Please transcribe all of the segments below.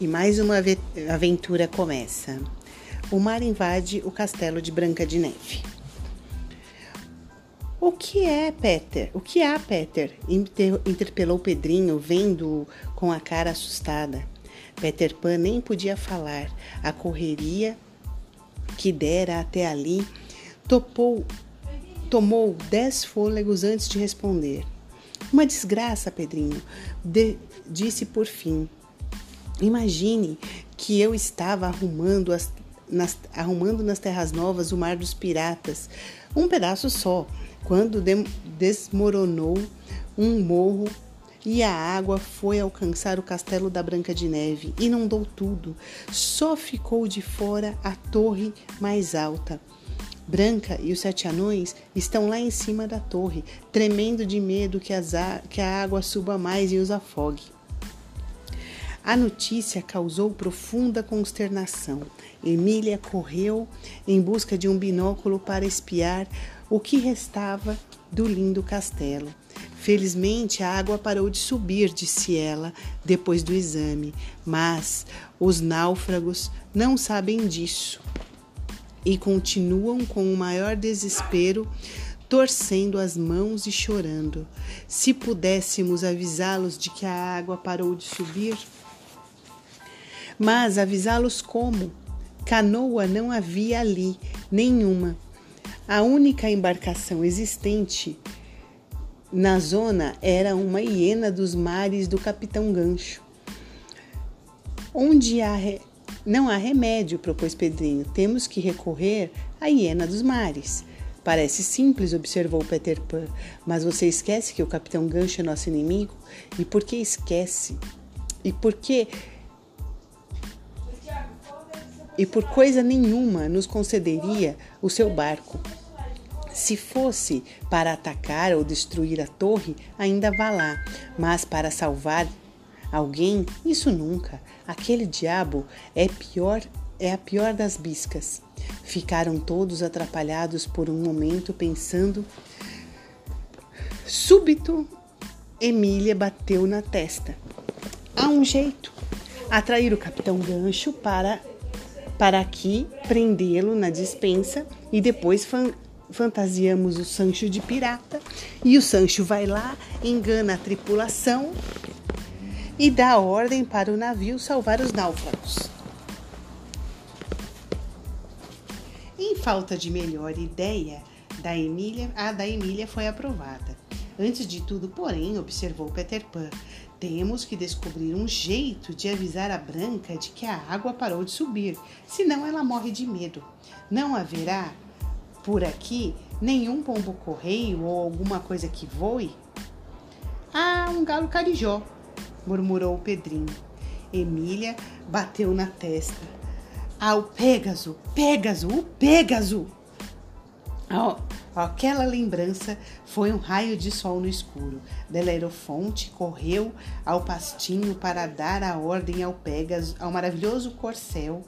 E mais uma aventura começa. O mar invade o castelo de Branca de Neve. O que é, Peter? O que há, Peter? interpelou Pedrinho, vendo com a cara assustada. Peter Pan nem podia falar. A correria que dera até ali topou, tomou dez fôlegos antes de responder. Uma desgraça, Pedrinho, de, disse por fim. Imagine que eu estava arrumando, as, nas, arrumando nas terras novas o mar dos piratas, um pedaço só, quando de, desmoronou um morro e a água foi alcançar o castelo da Branca de Neve, inundou tudo. Só ficou de fora a torre mais alta. Branca e os sete anões estão lá em cima da torre, tremendo de medo que, as, que a água suba mais e os afogue. A notícia causou profunda consternação. Emília correu em busca de um binóculo para espiar o que restava do lindo castelo. Felizmente a água parou de subir, disse ela, depois do exame, mas os náufragos não sabem disso e continuam com o maior desespero torcendo as mãos e chorando. Se pudéssemos avisá-los de que a água parou de subir, mas avisá-los como? Canoa não havia ali, nenhuma. A única embarcação existente na zona era uma hiena dos mares do Capitão Gancho. Onde há re... não há remédio, propôs Pedrinho. Temos que recorrer à hiena dos mares. Parece simples, observou Peter Pan, mas você esquece que o Capitão Gancho é nosso inimigo? E por que esquece? E por que e por coisa nenhuma nos concederia o seu barco. Se fosse para atacar ou destruir a torre, ainda vá lá, mas para salvar alguém, isso nunca. Aquele diabo é pior, é a pior das biscas. Ficaram todos atrapalhados por um momento pensando. Súbito, Emília bateu na testa. Há um jeito. Atrair o capitão Gancho para para aqui prendê-lo na dispensa e depois fan fantasiamos o Sancho de pirata e o Sancho vai lá, engana a tripulação e dá ordem para o navio salvar os náufragos. Em falta de melhor ideia da Emília, a da Emília foi aprovada. Antes de tudo, porém, observou Peter Pan, temos que descobrir um jeito de avisar a Branca de que a água parou de subir, senão ela morre de medo. Não haverá por aqui nenhum pombo-correio ou alguma coisa que voe? Ah, um galo carijó, murmurou o Pedrinho. Emília bateu na testa. Ah, o Pégaso, Pégaso, o Pégaso! Aquela lembrança foi um raio de sol no escuro. Belerofonte correu ao pastinho para dar a ordem ao Pégaso, ao maravilhoso corcel,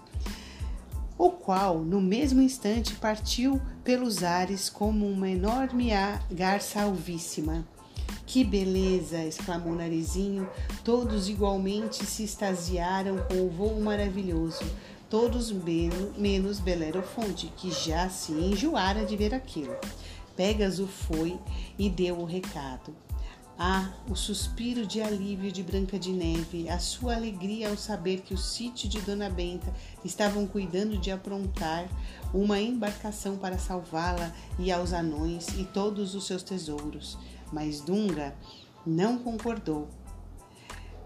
o qual, no mesmo instante, partiu pelos ares como uma enorme garça alvíssima. Que beleza! exclamou Narizinho. Todos igualmente se extasiaram com o voo maravilhoso todos menos Belerofonte, que já se enjoara de ver aquilo. Pégaso foi e deu o recado. Ah, o suspiro de alívio de Branca de Neve, a sua alegria ao saber que o sítio de Dona Benta estavam cuidando de aprontar uma embarcação para salvá-la e aos anões e todos os seus tesouros. Mas Dunga não concordou.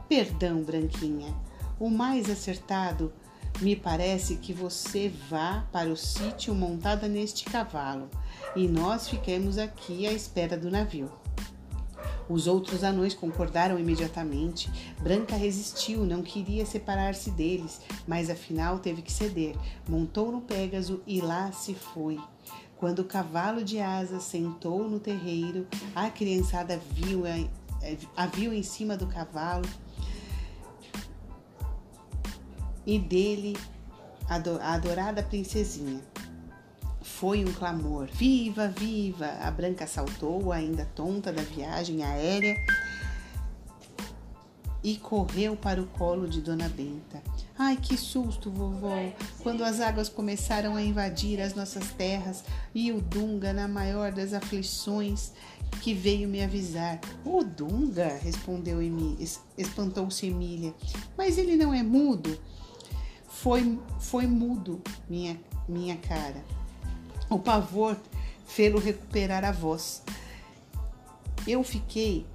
Perdão, Branquinha. O mais acertado me parece que você vá para o sítio montada neste cavalo e nós fiquemos aqui à espera do navio. Os outros anões concordaram imediatamente. Branca resistiu, não queria separar-se deles, mas afinal teve que ceder. Montou no Pégaso e lá se foi. Quando o cavalo de asa sentou no terreiro, a criançada viu a, a viu em cima do cavalo e dele a adorada princesinha. Foi um clamor: Viva, viva! A branca saltou, ainda tonta da viagem aérea, e correu para o colo de Dona Benta. Ai, que susto, vovó! Quando as águas começaram a invadir as nossas terras e o Dunga, na maior das aflições, que veio me avisar. O Dunga, respondeu Emília, espantou-se Emília. Mas ele não é mudo? Foi, foi mudo, minha, minha cara. O pavor fê-lo recuperar a voz. Eu fiquei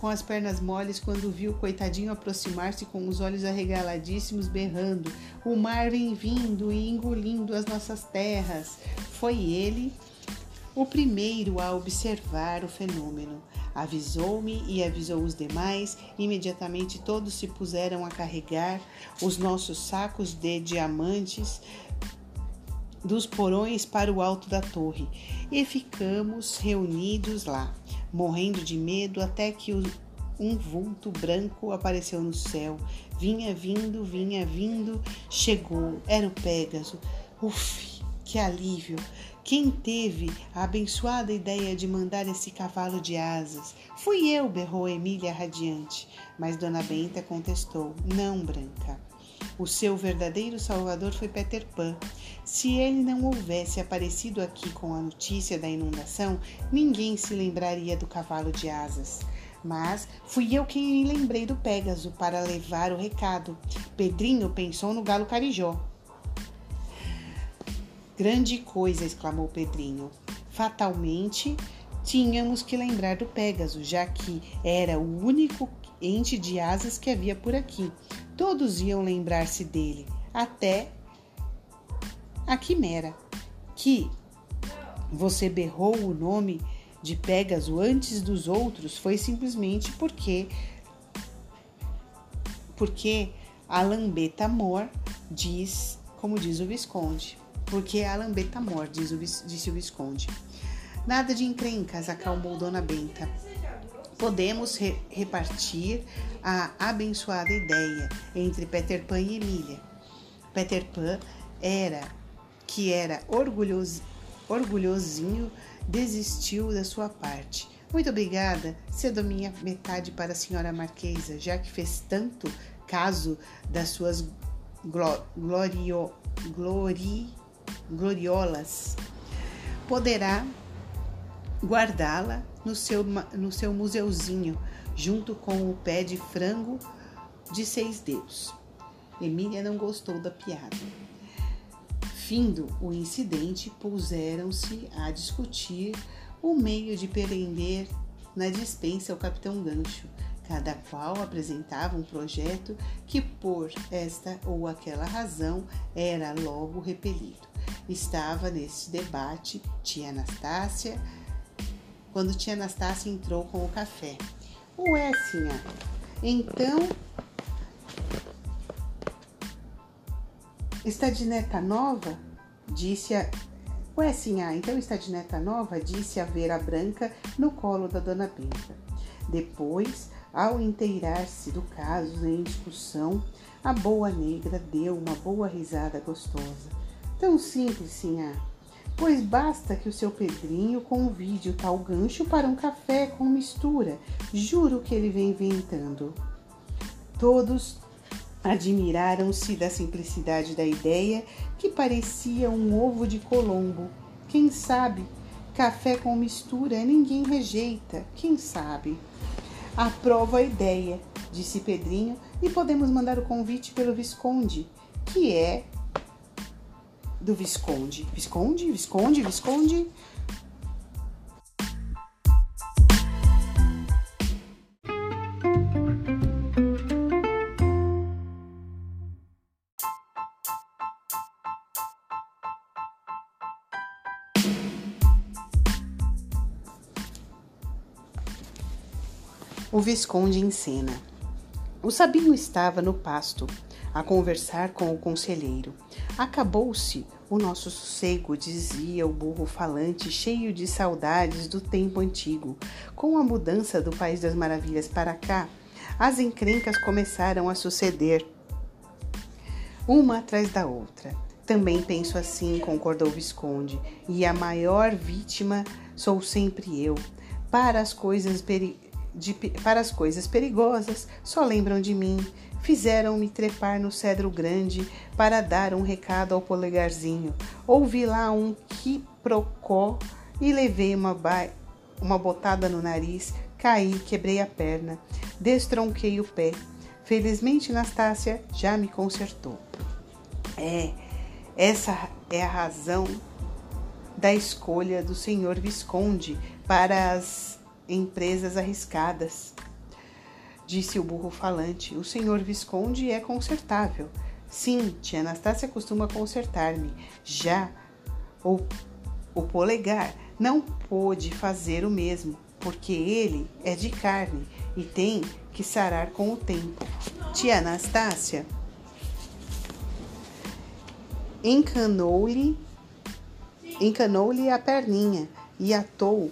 com as pernas moles quando vi o coitadinho aproximar-se com os olhos arregaladíssimos, berrando: O mar vem vindo e engolindo as nossas terras. Foi ele o primeiro a observar o fenômeno. Avisou-me e avisou os demais. Imediatamente todos se puseram a carregar os nossos sacos de diamantes dos porões para o alto da torre e ficamos reunidos lá morrendo de medo até que um vulto branco apareceu no céu. Vinha vindo, vinha vindo, chegou, era o Pégaso. Uf, que alívio! Quem teve a abençoada ideia de mandar esse cavalo de asas? Fui eu, berrou Emília radiante. Mas Dona Benta contestou: Não, Branca. O seu verdadeiro salvador foi Peter Pan. Se ele não houvesse aparecido aqui com a notícia da inundação, ninguém se lembraria do cavalo de asas. Mas fui eu quem lembrei do Pégaso para levar o recado. Pedrinho pensou no galo carijó. Grande coisa, exclamou Pedrinho. Fatalmente tínhamos que lembrar do Pégaso, já que era o único ente de asas que havia por aqui. Todos iam lembrar-se dele, até a Quimera, que você berrou o nome de Pégaso antes dos outros foi simplesmente porque porque a lambeta mor diz, como diz o Visconde, porque a lambeta mor diz o, disse o Visconde. Nada de encrencas, acalmou Dona Benta podemos re repartir a abençoada ideia entre Peter Pan e Emília. Peter Pan era que era orgulhoso, orgulhosinho, desistiu da sua parte. Muito obrigada, cedo minha metade para a senhora Marquesa, já que fez tanto caso das suas glorio, glori, gloriolas. Poderá guardá-la no seu, no seu museuzinho, junto com o pé de frango de seis dedos. Emília não gostou da piada. Findo o incidente, puseram-se a discutir o meio de prender na dispensa o capitão Gancho. Cada qual apresentava um projeto que, por esta ou aquela razão, era logo repelido. Estava nesse debate tia Anastácia, quando tia Anastácia entrou com o café. Ué, Sinha, então está de neta nova? Disse a. Ué, Sinha, então está de neta nova? Disse a Vera Branca no colo da dona Benta. Depois, ao inteirar-se do caso em discussão, a boa negra deu uma boa risada gostosa. Tão simples, Sinha pois basta que o seu Pedrinho convide o tal gancho para um café com mistura. Juro que ele vem inventando. Todos admiraram-se da simplicidade da ideia, que parecia um ovo de Colombo. Quem sabe? Café com mistura ninguém rejeita. Quem sabe? Aprovo a ideia, disse Pedrinho, e podemos mandar o convite pelo Visconde, que é do Visconde. Visconde, Visconde, Visconde. Visconde em cena. O Sabino estava no pasto, a conversar com o conselheiro. Acabou-se o nosso sossego, dizia o burro falante, cheio de saudades do tempo antigo. Com a mudança do País das Maravilhas para cá, as encrencas começaram a suceder, uma atrás da outra. Também penso assim, concordou o Visconde, e a maior vítima sou sempre eu. Para as coisas de, para as coisas perigosas, só lembram de mim. Fizeram-me trepar no cedro grande para dar um recado ao polegarzinho. Ouvi lá um quiprocó e levei uma, uma botada no nariz, caí, quebrei a perna, destronquei o pé. Felizmente, Nastácia já me consertou. É, essa é a razão da escolha do senhor Visconde para as empresas arriscadas. Disse o burro falante: O senhor Visconde é consertável. Sim, tia Anastácia costuma consertar-me. Já o, o polegar não pôde fazer o mesmo, porque ele é de carne e tem que sarar com o tempo. Tia Anastácia encanou-lhe encanou-lhe a perninha e atou,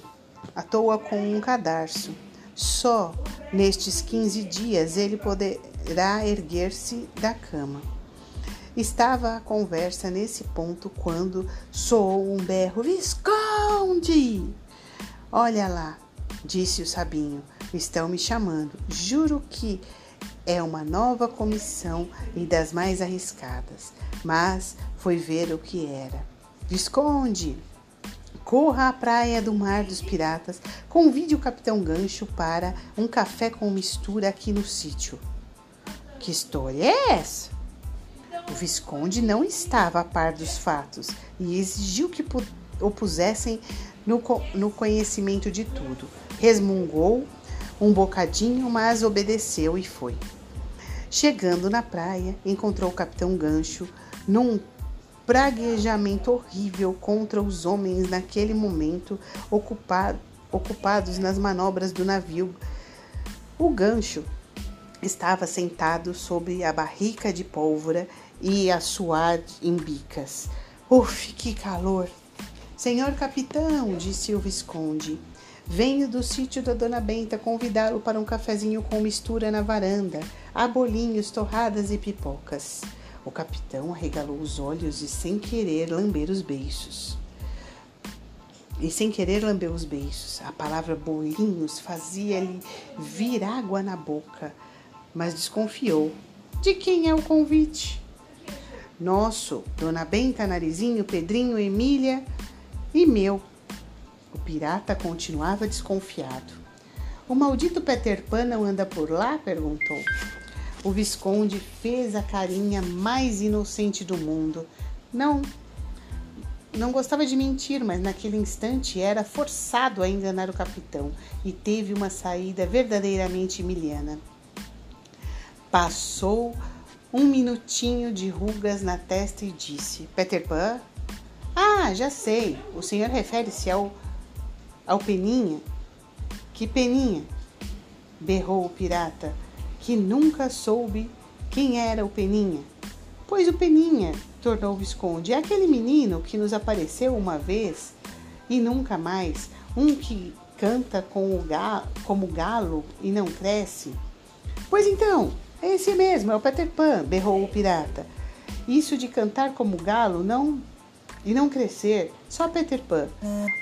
atou-a com um cadarço. Só nestes quinze dias ele poderá erguer-se da cama. Estava a conversa nesse ponto quando soou um berro: Visconde! Olha lá, disse o Sabinho, estão me chamando. Juro que é uma nova comissão e das mais arriscadas. Mas foi ver o que era. Visconde! Corra à praia do Mar dos Piratas, convide o Capitão Gancho para um café com mistura aqui no sítio. Que história é essa? O Visconde não estava a par dos fatos e exigiu que o pusessem no, no conhecimento de tudo. Resmungou um bocadinho, mas obedeceu e foi. Chegando na praia, encontrou o Capitão Gancho num praguejamento horrível contra os homens naquele momento ocupado, ocupados nas manobras do navio. O gancho estava sentado sobre a barrica de pólvora e a suar em bicas. Uf, que calor! Senhor capitão, disse o Visconde, venho do sítio da Dona Benta convidá-lo para um cafezinho com mistura na varanda. Há bolinhos, torradas e pipocas. O capitão arregalou os olhos e, sem querer, lamber os beiços. E sem querer lamber os beiços, a palavra bolinhos fazia-lhe vir água na boca, mas desconfiou. De quem é o convite? Nosso, Dona Benta, Narizinho, Pedrinho, Emília e meu. O pirata continuava desconfiado. O maldito Peter Pan não anda por lá? perguntou. O Visconde fez a carinha mais inocente do mundo. Não, não gostava de mentir, mas naquele instante era forçado a enganar o capitão e teve uma saída verdadeiramente emiliana. Passou um minutinho de rugas na testa e disse: Peter Pan? Ah, já sei. O senhor refere-se ao, ao Peninha? Que Peninha? berrou o pirata que nunca soube quem era o Peninha. Pois o Peninha, tornou o Visconde, é aquele menino que nos apareceu uma vez e nunca mais, um que canta com o como galo e não cresce. Pois então, é esse mesmo, é o Peter Pan, berrou o pirata. Isso de cantar como galo não e não crescer, só Peter Pan,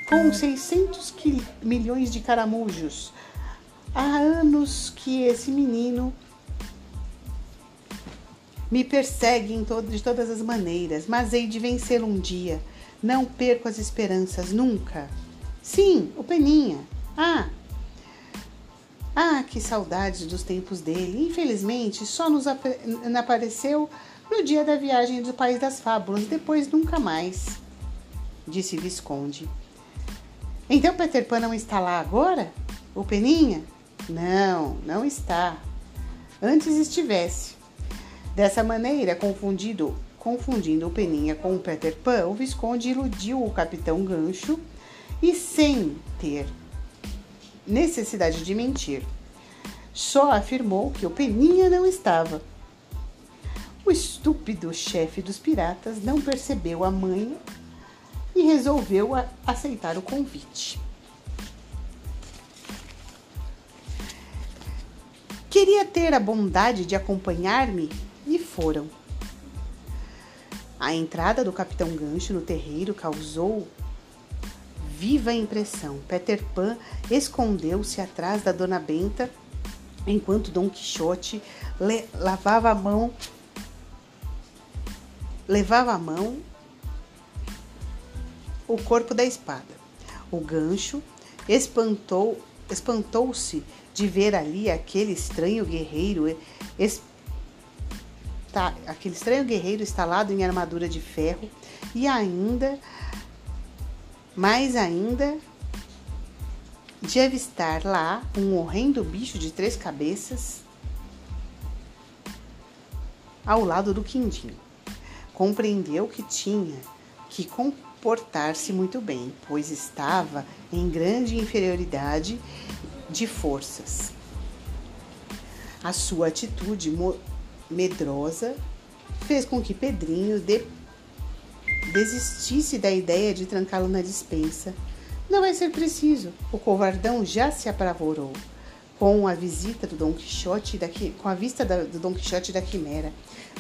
com 600 milhões de caramujos, Há anos que esse menino me persegue de todas as maneiras, mas hei de vencê-lo um dia. Não perco as esperanças, nunca. Sim, o Peninha. Ah! Ah, que saudades dos tempos dele. Infelizmente, só nos apareceu no dia da viagem do País das Fábulas, depois nunca mais, disse Visconde. Então Peter Pan não está lá agora? O Peninha? Não, não está. Antes estivesse. Dessa maneira, confundido, confundindo o Peninha com o Peter Pan, o Visconde iludiu o Capitão Gancho e, sem ter necessidade de mentir, só afirmou que o Peninha não estava. O estúpido chefe dos piratas não percebeu a manha e resolveu aceitar o convite. Queria ter a bondade de acompanhar-me e foram. A entrada do capitão Gancho no terreiro causou viva impressão. Peter Pan escondeu-se atrás da Dona Benta enquanto Dom Quixote lavava a mão levava a mão o corpo da espada. O gancho espantou espantou-se de ver ali aquele estranho guerreiro tá, aquele estranho guerreiro instalado em armadura de ferro e ainda mais ainda de avistar lá um horrendo bicho de três cabeças ao lado do quindim. Compreendeu que tinha que comportar-se muito bem, pois estava em grande inferioridade de forças. A sua atitude medrosa fez com que Pedrinho de desistisse da ideia de trancá-lo na dispensa. Não vai ser preciso. O covardão já se apavorou com a visita do Dom Quixote da, com a vista da, do Dom Quixote da Quimera.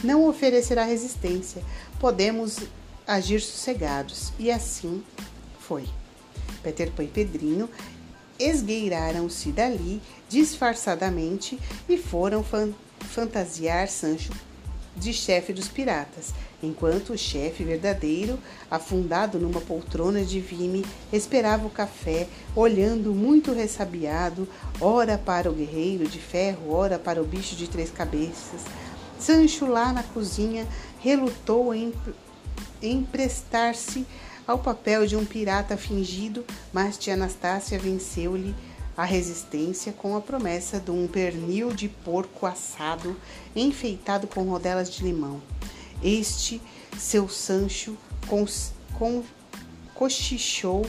Não oferecerá resistência. Podemos agir sossegados. E assim foi. Peter Pan e Pedrinho esgueiraram-se dali disfarçadamente e foram fan fantasiar Sancho de chefe dos piratas, enquanto o chefe verdadeiro, afundado numa poltrona de vime, esperava o café, olhando muito ressabiado, ora para o guerreiro de ferro, ora para o bicho de três cabeças. Sancho, lá na cozinha, relutou em emprestar-se ao papel de um pirata fingido, mas tia Anastácia venceu-lhe a resistência com a promessa de um pernil de porco assado enfeitado com rodelas de limão. Este, seu Sancho, com, com, cochichou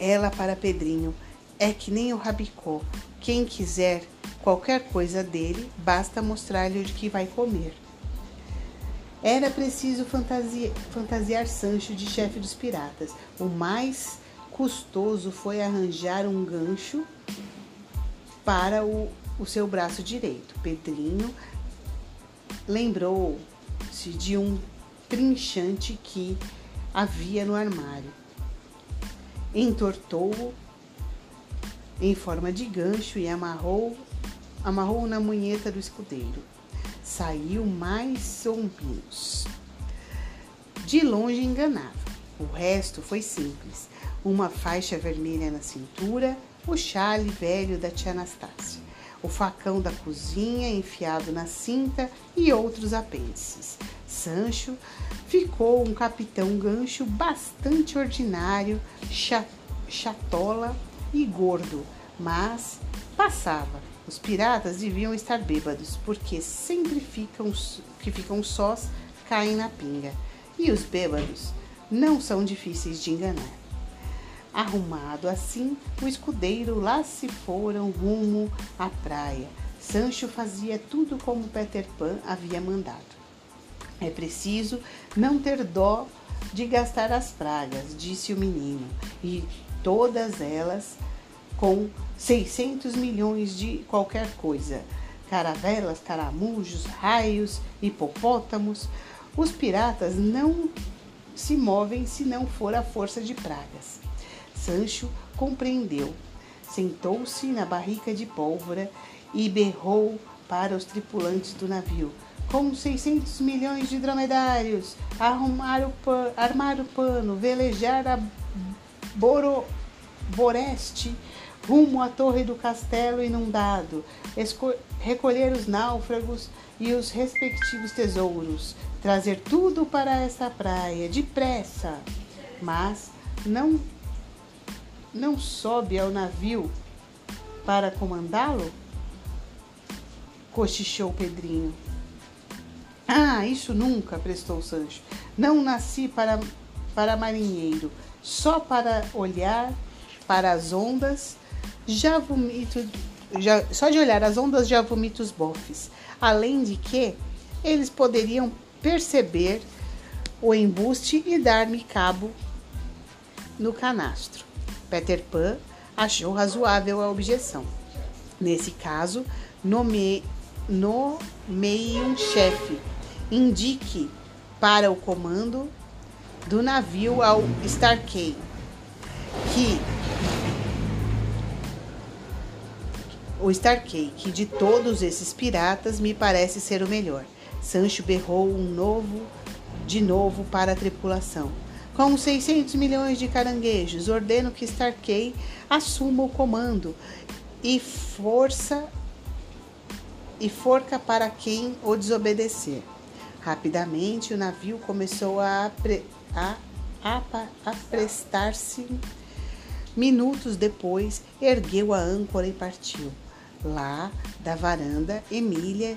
ela para Pedrinho. É que nem o rabicó. Quem quiser qualquer coisa dele, basta mostrar-lhe o que vai comer. Era preciso fantasia, fantasiar Sancho de chefe dos piratas. O mais custoso foi arranjar um gancho para o, o seu braço direito. Pedrinho lembrou-se de um trinchante que havia no armário. Entortou-o em forma de gancho e amarrou amarrou na munheta do escudeiro. Saiu mais sombrios. De longe enganava. O resto foi simples uma faixa vermelha na cintura, o chale velho da tia Anastácia, o facão da cozinha enfiado na cinta e outros apêndices. Sancho ficou um capitão gancho bastante ordinário, chatola e gordo, mas passava. Os piratas deviam estar bêbados, porque sempre ficam que ficam sós caem na pinga. E os bêbados não são difíceis de enganar. Arrumado assim, o escudeiro lá se foram rumo à praia. Sancho fazia tudo como Peter Pan havia mandado. É preciso não ter dó de gastar as pragas, disse o menino, e todas elas com 600 milhões de qualquer coisa. Caravelas, caramujos, raios, hipopótamos. Os piratas não se movem se não for a força de pragas. Sancho compreendeu. Sentou-se na barrica de pólvora e berrou para os tripulantes do navio. Com 600 milhões de dromedários, arrumar o pano, armar o pano, velejar a Boro, Boreste rumo à torre do castelo inundado, recolher os náufragos e os respectivos tesouros, trazer tudo para essa praia, depressa. Mas não não sobe ao navio para comandá-lo? Cochichou Pedrinho. Ah, isso nunca, prestou Sancho. Não nasci para, para marinheiro, só para olhar para as ondas, já vomito, já, só de olhar as ondas já vomito os bofes. Além de que eles poderiam perceber o embuste e dar-me cabo no canastro. Peter Pan achou razoável a objeção. Nesse caso, nomeie, nomeie um chefe. Indique para o comando do navio ao Starkey, que o Starkey, que de todos esses piratas me parece ser o melhor. Sancho berrou um novo, de novo para a tripulação. Com 600 milhões de caranguejos, ordeno que Starkey assuma o comando e força e forca para quem o desobedecer. Rapidamente o navio começou a, a, a, a prestar-se. Minutos depois, ergueu a âncora e partiu. Lá da varanda, Emília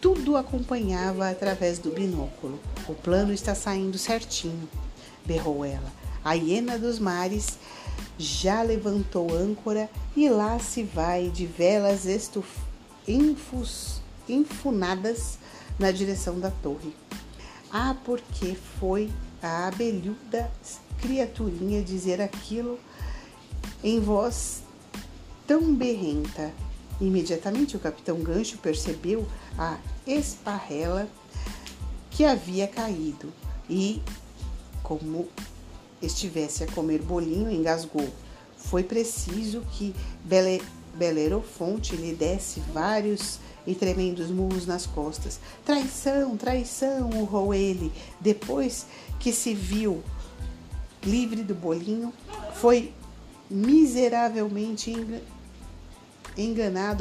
tudo acompanhava através do binóculo. O plano está saindo certinho, berrou ela. A hiena dos mares já levantou âncora e lá se vai de velas estuf... infus... infunadas na direção da torre. Ah, porque foi a abelhuda criaturinha dizer aquilo em voz tão berrenta. Imediatamente o capitão Gancho percebeu a esparrela que havia caído e, como estivesse a comer bolinho, engasgou. Foi preciso que Bele, Belerofonte lhe desse vários e tremendos murros nas costas. Traição, traição, urrou ele. Depois que se viu livre do bolinho, foi miseravelmente enganado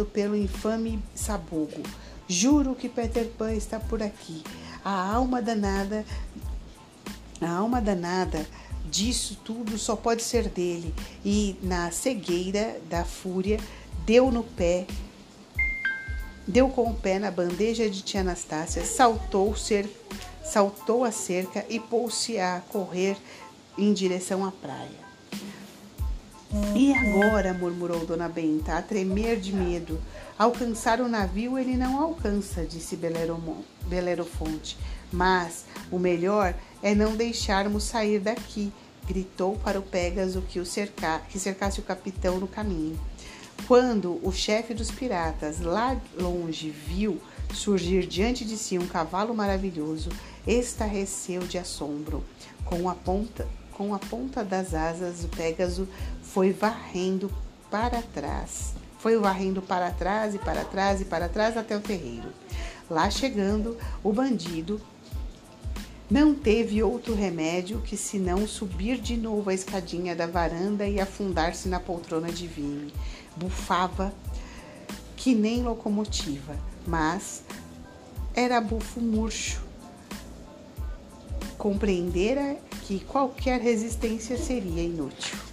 pelo infame sabugo. Juro que Peter Pan está por aqui. A alma danada, a alma danada disso tudo só pode ser dele. E na cegueira da fúria, deu no pé, deu com o pé na bandeja de tia Anastácia, saltou, cer, saltou a cerca e pôs-se a correr em direção à praia. E agora, murmurou Dona Benta, a tremer de medo. Alcançar o navio ele não alcança, disse Belerofonte. Mas o melhor é não deixarmos sair daqui, gritou para o Pégaso que, o cerca, que cercasse o capitão no caminho. Quando o chefe dos piratas, lá longe, viu surgir diante de si um cavalo maravilhoso, estarreceu de assombro. Com a ponta, com a ponta das asas, o Pégaso foi varrendo para trás. Foi varrendo para trás e para trás e para trás até o terreiro. Lá chegando, o bandido não teve outro remédio que senão subir de novo a escadinha da varanda e afundar-se na poltrona de vime. Bufava que nem locomotiva, mas era bufo murcho. Compreendera que qualquer resistência seria inútil.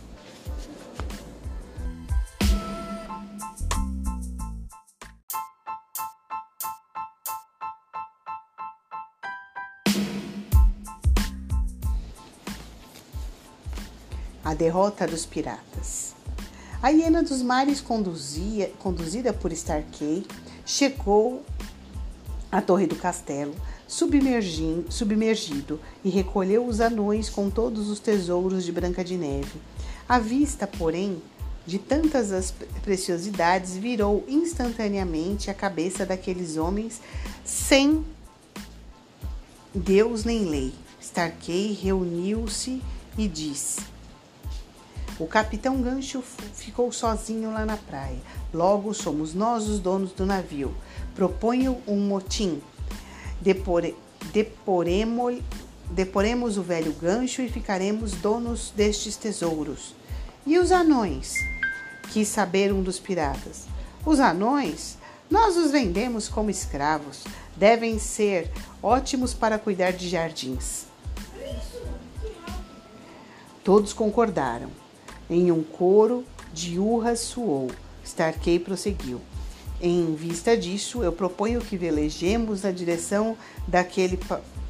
Derrota dos piratas. A hiena dos mares, conduzia, conduzida por Starkey, chegou à torre do castelo, submergido, e recolheu os anões com todos os tesouros de Branca de Neve. A vista, porém, de tantas as preciosidades virou instantaneamente a cabeça daqueles homens sem Deus nem lei. Starkey reuniu-se e disse: o capitão Gancho ficou sozinho lá na praia. Logo somos nós os donos do navio. Proponho um motim. Depore, deporemos, deporemos o velho gancho e ficaremos donos destes tesouros. E os anões? Quis saber um dos piratas. Os anões? Nós os vendemos como escravos. Devem ser ótimos para cuidar de jardins. Todos concordaram. Em um coro de urras suou. Starkey prosseguiu. Em vista disso, eu proponho que velejemos na direção daquele,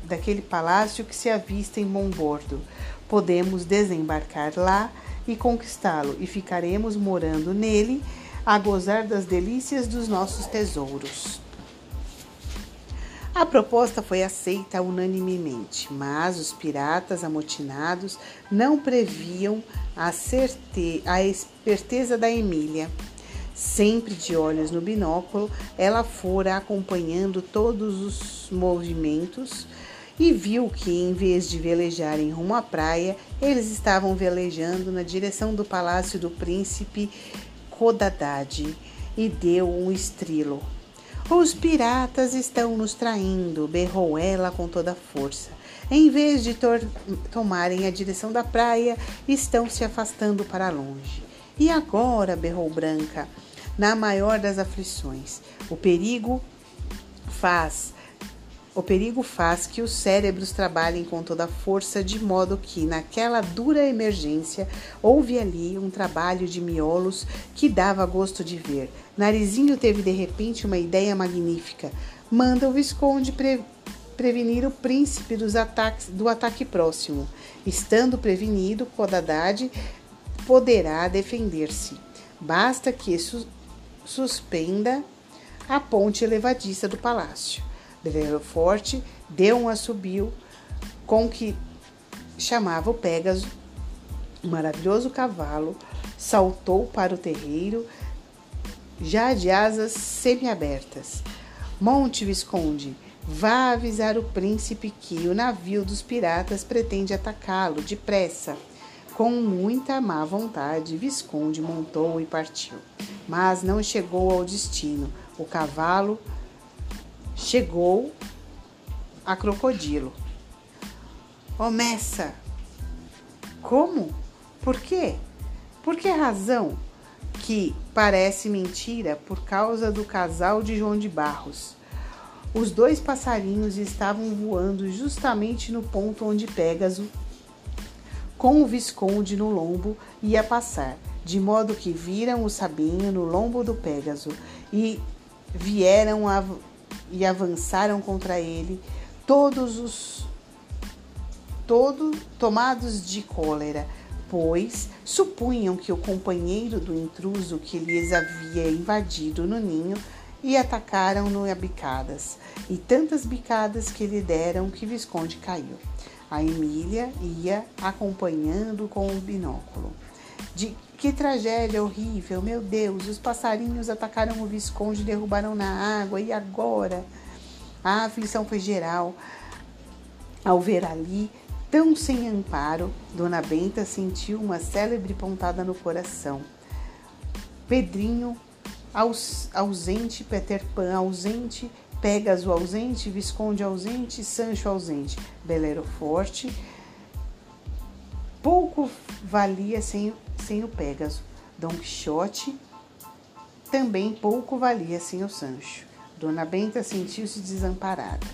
daquele palácio que se avista em bom bordo. Podemos desembarcar lá e conquistá-lo, e ficaremos morando nele a gozar das delícias dos nossos tesouros. A proposta foi aceita unanimemente, mas os piratas amotinados não previam a, a esperteza da Emília. Sempre de olhos no binóculo, ela fora acompanhando todos os movimentos e viu que, em vez de velejarem rumo à praia, eles estavam velejando na direção do palácio do príncipe Codadade e deu um estrilo. Os piratas estão nos traindo, berrou ela com toda força. Em vez de tomarem a direção da praia, estão se afastando para longe. E agora, berrou Branca, na maior das aflições, o perigo faz o perigo faz que os cérebros trabalhem com toda a força, de modo que, naquela dura emergência, houve ali um trabalho de miolos que dava gosto de ver. Narizinho teve de repente uma ideia magnífica. Manda o Visconde pre prevenir o príncipe dos ataques, do ataque próximo. Estando prevenido, Codadade poderá defender-se. Basta que su suspenda a ponte elevadiça do palácio. Brevero Forte deu um assobio com que chamava o Pégaso. O maravilhoso cavalo saltou para o terreiro, já de asas semiabertas. Monte Visconde, vá avisar o príncipe que o navio dos piratas pretende atacá-lo depressa. Com muita má vontade, Visconde montou e partiu, mas não chegou ao destino. O cavalo chegou a Crocodilo. Omessa! Como? Por quê? Por que razão? Que parece mentira por causa do casal de João de Barros. Os dois passarinhos estavam voando justamente no ponto onde Pégaso, com o Visconde no lombo, ia passar, de modo que viram o Sabinho no lombo do Pégaso e vieram a e avançaram contra ele, todos os todos tomados de cólera, pois supunham que o companheiro do intruso que lhes havia invadido no ninho e atacaram-no a bicadas, e tantas bicadas que lhe deram que Visconde caiu. A Emília ia acompanhando com o binóculo. De que tragédia horrível, meu Deus! Os passarinhos atacaram o Visconde, derrubaram na água, e agora? A aflição foi geral. Ao ver ali, tão sem amparo, Dona Benta sentiu uma célebre pontada no coração. Pedrinho aus, ausente, Peter Pan ausente, Pégaso ausente, Visconde ausente, Sancho ausente, Belero forte. Pouco valia sem sem o Pégaso. Dom Quixote também pouco valia sem o Sancho. Dona Benta sentiu-se desamparada.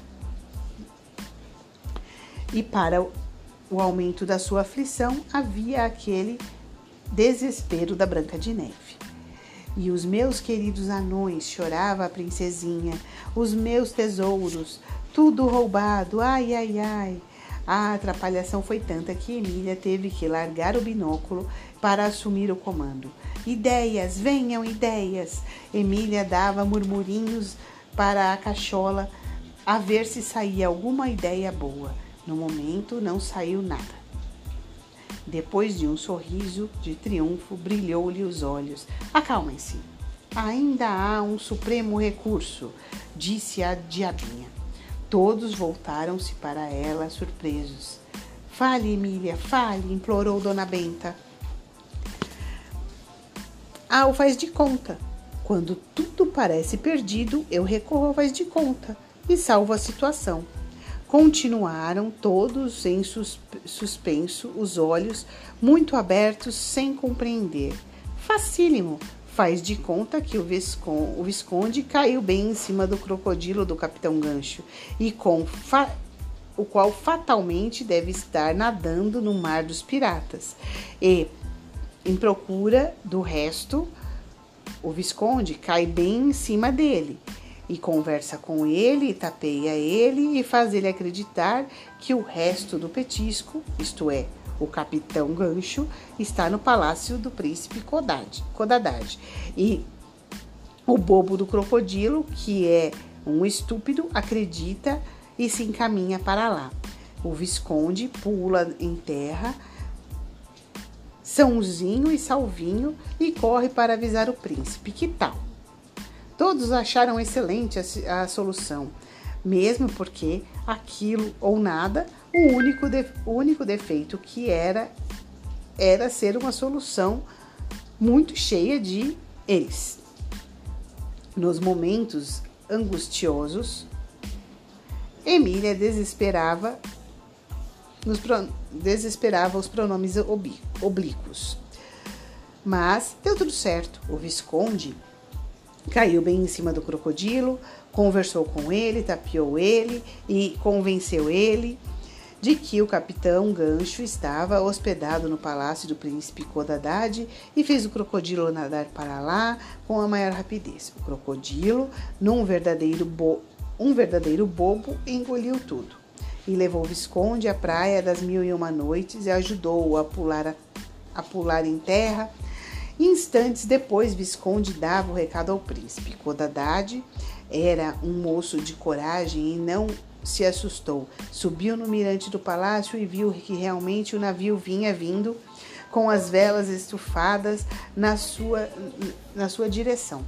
E para o aumento da sua aflição havia aquele desespero da Branca de Neve. E os meus queridos anões, chorava a princesinha, os meus tesouros, tudo roubado, ai, ai, ai. A atrapalhação foi tanta que Emília teve que largar o binóculo para assumir o comando. Ideias, venham ideias! Emília dava murmurinhos para a cachola a ver se saía alguma ideia boa. No momento não saiu nada. Depois de um sorriso de triunfo, brilhou-lhe os olhos. Acalmem-se. Ainda há um supremo recurso, disse a diabinha. Todos voltaram-se para ela, surpresos. Fale, Emília, fale, implorou Dona Benta. Ah, o faz de conta. Quando tudo parece perdido, eu recorro ao faz de conta e salvo a situação. Continuaram todos em suspenso, os olhos muito abertos, sem compreender. Facílimo, faz de conta que o Visconde, o Visconde caiu bem em cima do crocodilo do Capitão Gancho e com o qual fatalmente deve estar nadando no mar dos piratas. E, em procura do resto, o Visconde cai bem em cima dele e conversa com ele, tapeia ele e faz ele acreditar que o resto do petisco, isto é, o capitão Gancho, está no palácio do príncipe Codadade. E o bobo do crocodilo, que é um estúpido, acredita e se encaminha para lá. O Visconde pula em terra, Sãozinho e Salvinho e corre para avisar o príncipe. Que tal? Todos acharam excelente a, a solução. mesmo porque aquilo ou nada, o único, de, o único defeito que era era ser uma solução muito cheia de eles. Nos momentos angustiosos, Emília desesperava, nos, desesperava os pronomes oblíquos. Mas deu tudo certo. O Visconde caiu bem em cima do crocodilo, conversou com ele, tapeou ele e convenceu ele de que o capitão Gancho estava hospedado no palácio do príncipe Codadad e fez o crocodilo nadar para lá com a maior rapidez. O crocodilo, num verdadeiro, bo um verdadeiro bobo, engoliu tudo e levou o Visconde à praia das mil e uma noites e ajudou-o a pular, a, a pular em terra Instantes depois, Visconde dava o recado ao príncipe. Codadad era um moço de coragem e não se assustou. Subiu no mirante do palácio e viu que realmente o navio vinha vindo com as velas estufadas na sua, na sua direção.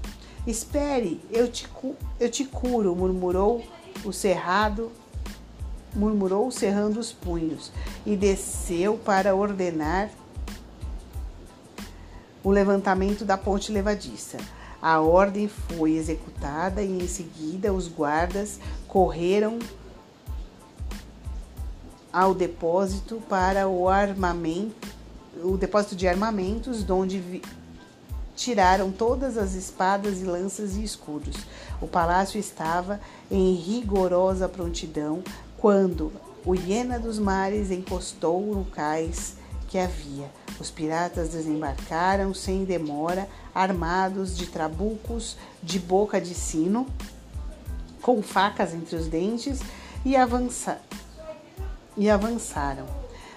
Espere, eu te, eu te curo, murmurou o cerrado, murmurou cerrando os punhos, e desceu para ordenar o levantamento da ponte levadiça. A ordem foi executada e em seguida os guardas correram ao depósito para o armamento, o depósito de armamentos, onde tiraram todas as espadas e lanças e escudos. O palácio estava em rigorosa prontidão quando o hiena dos mares encostou no cais que havia. Os piratas desembarcaram sem demora, armados de trabucos de boca de sino, com facas entre os dentes, e, avança e avançaram.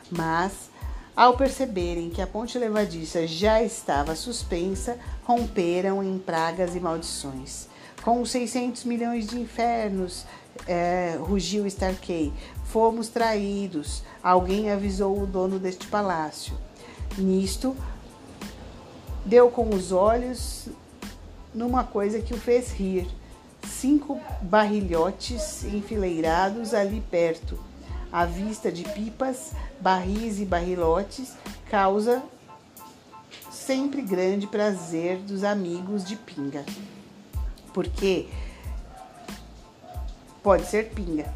Mas, ao perceberem que a ponte levadiça já estava suspensa, romperam em pragas e maldições. Com 600 milhões de infernos, é, rugiu Starkey, fomos traídos. Alguém avisou o dono deste palácio. Nisto, deu com os olhos numa coisa que o fez rir. Cinco barrilhotes enfileirados ali perto. A vista de pipas, barris e barrilotes causa sempre grande prazer dos amigos de pinga. Porque pode ser pinga.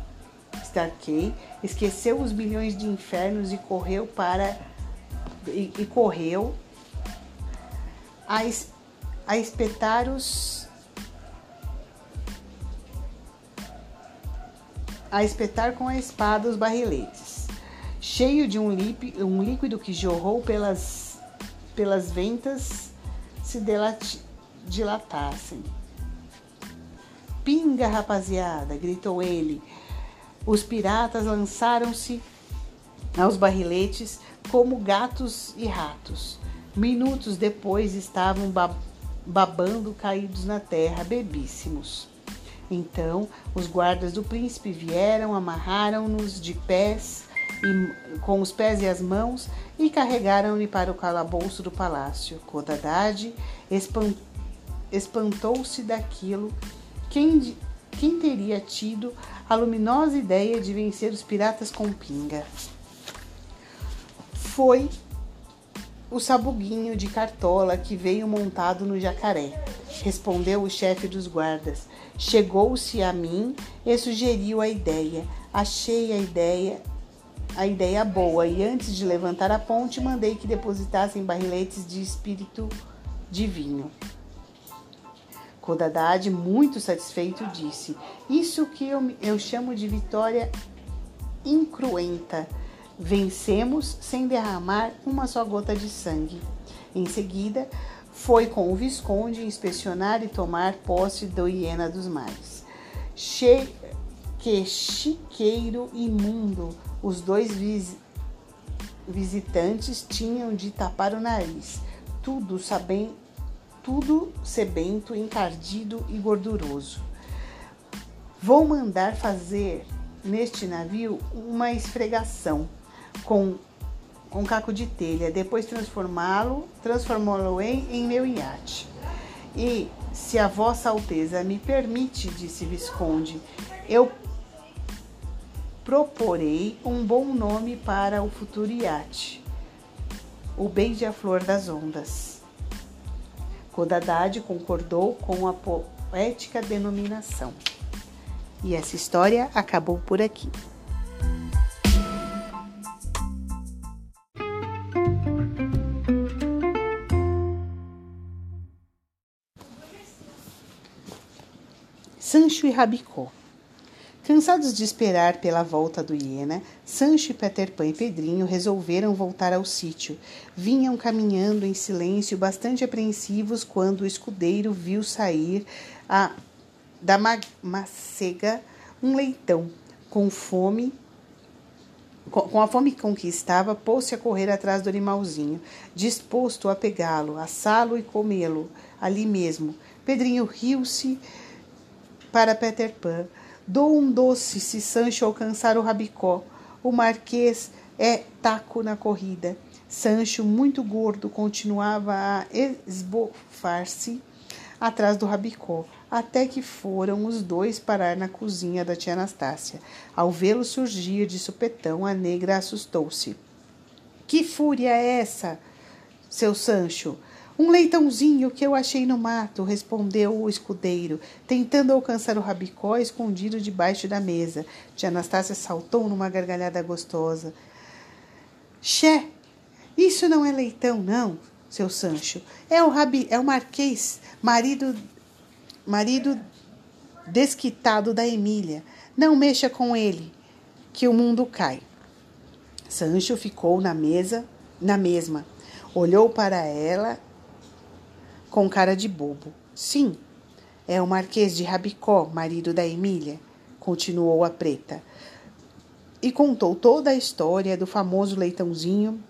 Starkey esqueceu os bilhões de infernos e correu para e, e correu a, es, a espetar os a espetar com a espada os barriletes, cheio de um, lip, um líquido que jorrou pelas, pelas ventas se dilatassem. Pinga, rapaziada! gritou ele. Os piratas lançaram-se aos barriletes como gatos e ratos. Minutos depois estavam babando caídos na terra, bebíssimos. Então os guardas do príncipe vieram, amarraram-nos de pés e, com os pés e as mãos e carregaram-me para o calabouço do palácio. Codadad espantou-se daquilo. Quem, quem teria tido a luminosa ideia de vencer os piratas com pinga? foi o sabuguinho de cartola que veio montado no jacaré. Respondeu o chefe dos guardas. Chegou-se a mim e sugeriu a ideia. Achei a ideia a ideia boa e antes de levantar a ponte mandei que depositassem barriletes de espírito divino. Codadad, muito satisfeito, disse: Isso que eu, eu chamo de vitória incruenta. Vencemos sem derramar uma só gota de sangue. Em seguida, foi com o Visconde inspecionar e tomar posse do hiena dos mares. Che que chiqueiro imundo! Os dois vis visitantes tinham de tapar o nariz, tudo sabem, tudo sebento, encardido e gorduroso. Vou mandar fazer neste navio uma esfregação com um caco de telha, depois transformá-lo, transformá-lo em, em meu iate. E se a vossa alteza me permite, disse Visconde, eu proporei um bom nome para o futuro iate, o beija-flor das ondas. Codadade concordou com a poética denominação. E essa história acabou por aqui. Sancho e Rabicó. Cansados de esperar pela volta do hiena, Sancho Peter Pan e Pedrinho resolveram voltar ao sítio. Vinham caminhando em silêncio, bastante apreensivos, quando o escudeiro viu sair a, da macega um leitão. Com fome, com a fome que conquistava, pôs-se a correr atrás do animalzinho, disposto a pegá-lo, assá-lo e comê-lo ali mesmo. Pedrinho riu-se para Peter Pan. Dou um doce se Sancho alcançar o rabicó. O marquês é taco na corrida. Sancho, muito gordo, continuava a esbofar-se atrás do rabicó, até que foram os dois parar na cozinha da tia Anastácia. Ao vê-lo surgir de supetão, a negra assustou-se. Que fúria é essa, seu Sancho? Um leitãozinho que eu achei no mato, respondeu o escudeiro, tentando alcançar o rabicó escondido debaixo da mesa. Tia Anastácia saltou numa gargalhada gostosa. Xé, isso não é leitão, não, seu Sancho. É o, rabi, é o marquês, marido, marido desquitado da Emília. Não mexa com ele, que o mundo cai. Sancho ficou na mesa, na mesma. Olhou para ela com cara de bobo. Sim, é o Marquês de Rabicó, marido da Emília, continuou a preta. E contou toda a história do famoso leitãozinho,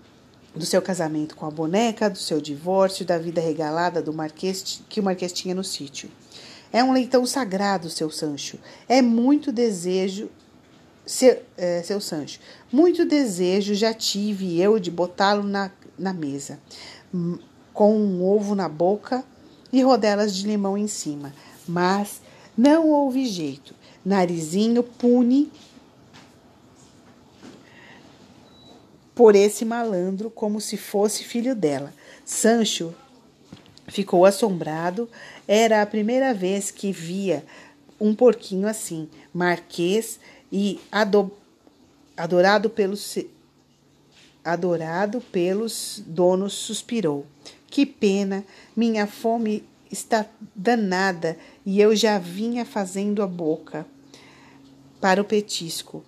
do seu casamento com a boneca, do seu divórcio, da vida regalada do Marquês que o Marquês tinha no sítio. É um leitão sagrado, seu Sancho. É muito desejo seu, é, seu Sancho. Muito desejo já tive eu de botá-lo na, na mesa com um ovo na boca e rodelas de limão em cima. Mas não houve jeito. Narizinho pune por esse malandro como se fosse filho dela. Sancho ficou assombrado. Era a primeira vez que via um porquinho assim, marquês e adorado pelos adorado pelos donos suspirou. Que pena, minha fome está danada e eu já vinha fazendo a boca para o petisco.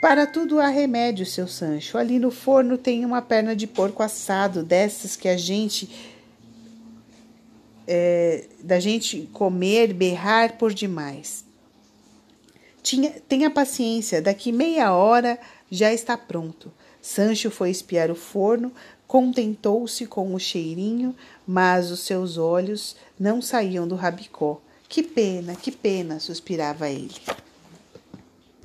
Para tudo há remédio, seu Sancho. Ali no forno tem uma perna de porco assado, dessas que a gente. É, da gente comer, berrar por demais. Tinha, tenha paciência, daqui meia hora já está pronto. Sancho foi espiar o forno, Contentou-se com o cheirinho, mas os seus olhos não saíam do rabicó. Que pena, que pena, suspirava ele.